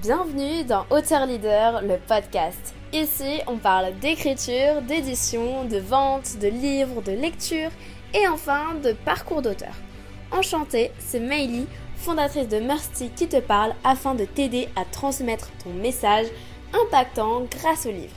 Bienvenue dans Auteur Leader, le podcast. Ici, on parle d'écriture, d'édition, de vente, de livres, de lecture et enfin de parcours d'auteur. Enchantée, c'est Meili, fondatrice de Mercy qui te parle afin de t'aider à transmettre ton message impactant grâce au livre.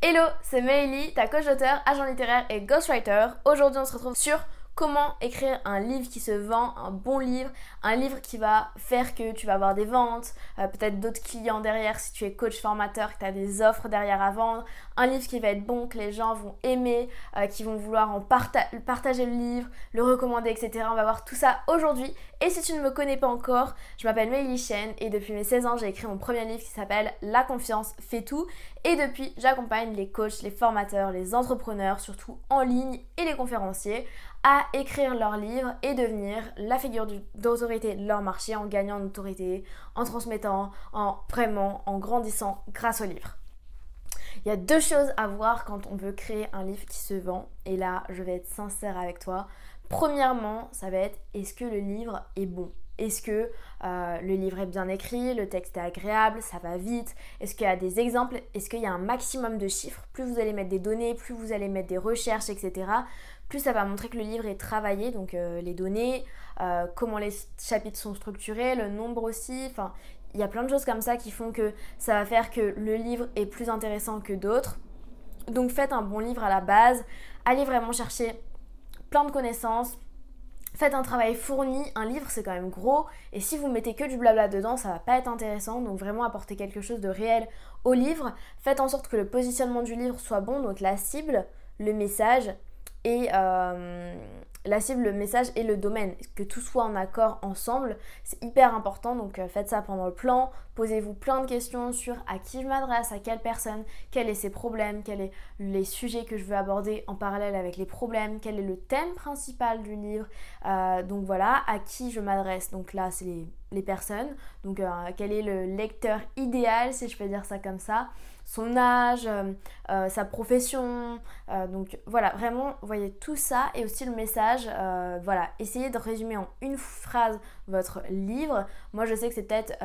Hello, c'est Meili, ta coach d'auteur, agent littéraire et ghostwriter. Aujourd'hui, on se retrouve sur comment écrire un livre qui se vend, un bon livre, un livre qui va faire que tu vas avoir des ventes, euh, peut-être d'autres clients derrière si tu es coach formateur, que tu as des offres derrière à vendre, un livre qui va être bon, que les gens vont aimer, euh, qui vont vouloir en partager le livre, le recommander, etc. On va voir tout ça aujourd'hui. Et si tu ne me connais pas encore, je m'appelle Meili Chen et depuis mes 16 ans, j'ai écrit mon premier livre qui s'appelle La confiance fait tout. Et depuis, j'accompagne les coachs, les formateurs, les entrepreneurs, surtout en ligne et les conférenciers à écrire leur livre et devenir la figure d'autorité de leur marché en gagnant en autorité, en transmettant, en vraiment en grandissant grâce au livre. Il y a deux choses à voir quand on veut créer un livre qui se vend et là je vais être sincère avec toi. Premièrement, ça va être est-ce que le livre est bon? Est-ce que euh, le livre est bien écrit, le texte est agréable, ça va vite? Est-ce qu'il y a des exemples? Est-ce qu'il y a un maximum de chiffres? Plus vous allez mettre des données, plus vous allez mettre des recherches, etc., plus ça va montrer que le livre est travaillé, donc euh, les données, euh, comment les chapitres sont structurés, le nombre aussi, enfin, il y a plein de choses comme ça qui font que ça va faire que le livre est plus intéressant que d'autres. Donc faites un bon livre à la base, allez vraiment chercher plein de connaissances, Faites un travail fourni, un livre c'est quand même gros, et si vous mettez que du blabla dedans, ça va pas être intéressant, donc vraiment apporter quelque chose de réel au livre. Faites en sorte que le positionnement du livre soit bon, donc la cible, le message, et euh, la cible, le message et le domaine, que tout soit en accord ensemble, c'est hyper important. Donc euh, faites ça pendant le plan, posez-vous plein de questions sur à qui je m'adresse, à quelle personne, quels sont ses problèmes, quels sont les sujets que je veux aborder en parallèle avec les problèmes, quel est le thème principal du livre. Euh, donc voilà, à qui je m'adresse. Donc là, c'est les personnes, donc euh, quel est le lecteur idéal, si je peux dire ça comme ça, son âge, sa profession, donc voilà, vraiment, voyez tout ça et aussi le message, voilà, essayez de résumer en une phrase votre livre. Moi, je sais que c'est peut-être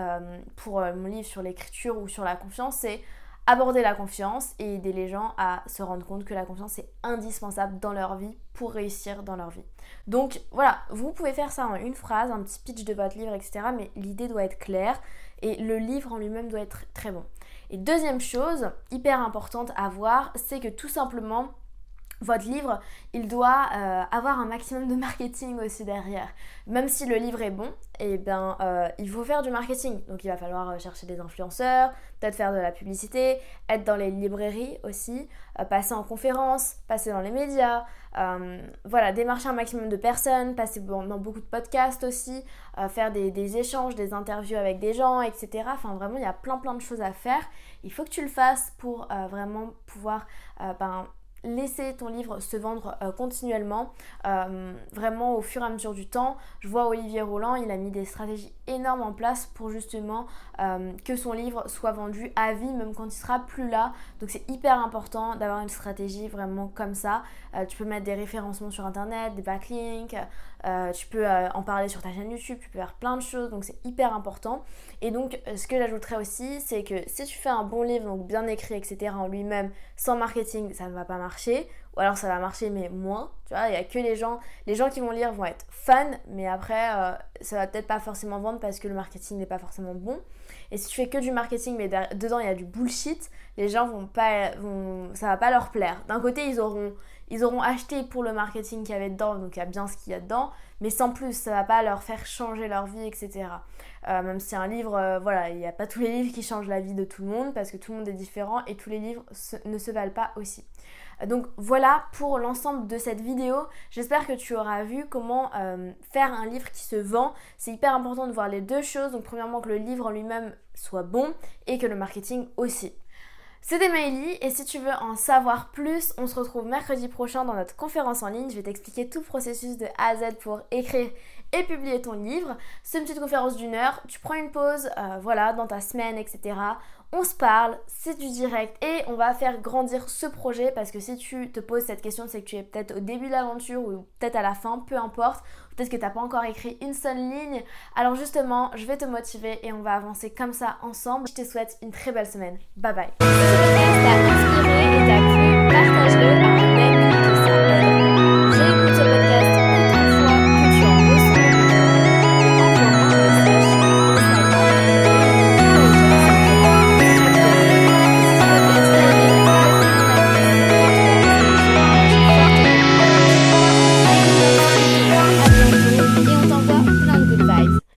pour mon livre sur l'écriture ou sur la confiance, c'est aborder la confiance et aider les gens à se rendre compte que la confiance est indispensable dans leur vie pour réussir dans leur vie. Donc voilà, vous pouvez faire ça en une phrase, un petit pitch de votre livre, etc. Mais l'idée doit être claire et le livre en lui-même doit être très bon. Et deuxième chose, hyper importante à voir, c'est que tout simplement, votre livre, il doit euh, avoir un maximum de marketing aussi derrière. Même si le livre est bon, eh bien, euh, il faut faire du marketing. Donc, il va falloir euh, chercher des influenceurs, peut-être faire de la publicité, être dans les librairies aussi, passer en conférence, passer dans les médias, voilà, démarcher un maximum de personnes, passer dans beaucoup de podcasts aussi, faire des, des, échanges, des interviews avec des gens, etc. Enfin, vraiment, il y a plein plein de choses à faire. Il faut que tu le fasses pour vraiment pouvoir ben, laisser ton livre se vendre euh, continuellement, euh, vraiment au fur et à mesure du temps. Je vois Olivier Roland, il a mis des stratégies énormes en place pour justement euh, que son livre soit vendu à vie, même quand il sera plus là. Donc c'est hyper important d'avoir une stratégie vraiment comme ça. tu peux mettre des référencements sur internet, des backlinks, tu peux en parler sur ta chaîne YouTube, tu peux faire plein de choses, donc c'est hyper important. Et donc ce que j'ajouterais aussi, c'est que si tu fais un bon livre, donc bien écrit, etc. en lui-même, sans marketing, ça ne va pas marcher ou alors ça va marcher mais moins, tu vois, il y a que les gens, les gens qui vont lire vont être fans, mais après euh, ça va peut-être pas forcément vendre parce que le marketing n'est pas forcément bon. Et si tu fais que du marketing mais dedans il y a du bullshit, les gens vont pas, ça va pas leur plaire. D'un côté ils auront, ils auront acheté pour le marketing qu'il y avait dedans, donc il y a bien ce qu'il y a dedans, mais sans plus, ça va pas leur faire changer leur vie, etc. Euh, même si un livre, euh, voilà, il n'y a pas tous les livres qui changent la vie de tout le monde parce que tout le monde est différent et tous les livres ne se valent pas aussi. Donc voilà pour l'ensemble de cette vidéo. J'espère que tu auras vu comment euh, faire un livre qui se vend. C'est hyper important de voir les deux choses. Donc premièrement que le livre en lui-même soit bon et que le marketing aussi. C'était Maëlie et si tu veux en savoir plus, on se retrouve mercredi prochain dans notre conférence en ligne. Je vais t'expliquer tout le processus de A à Z pour écrire et publier ton livre. C'est une petite conférence d'une heure, tu prends une pause, euh, voilà, dans ta semaine, etc. On se parle, c'est du direct et on va faire grandir ce projet parce que si tu te poses cette question, c'est que tu es peut-être au début de l'aventure ou peut-être à la fin, peu importe. Peut-être que tu n'as pas encore écrit une seule ligne. Alors justement, je vais te motiver et on va avancer comme ça ensemble. Je te souhaite une très belle semaine. Bye bye.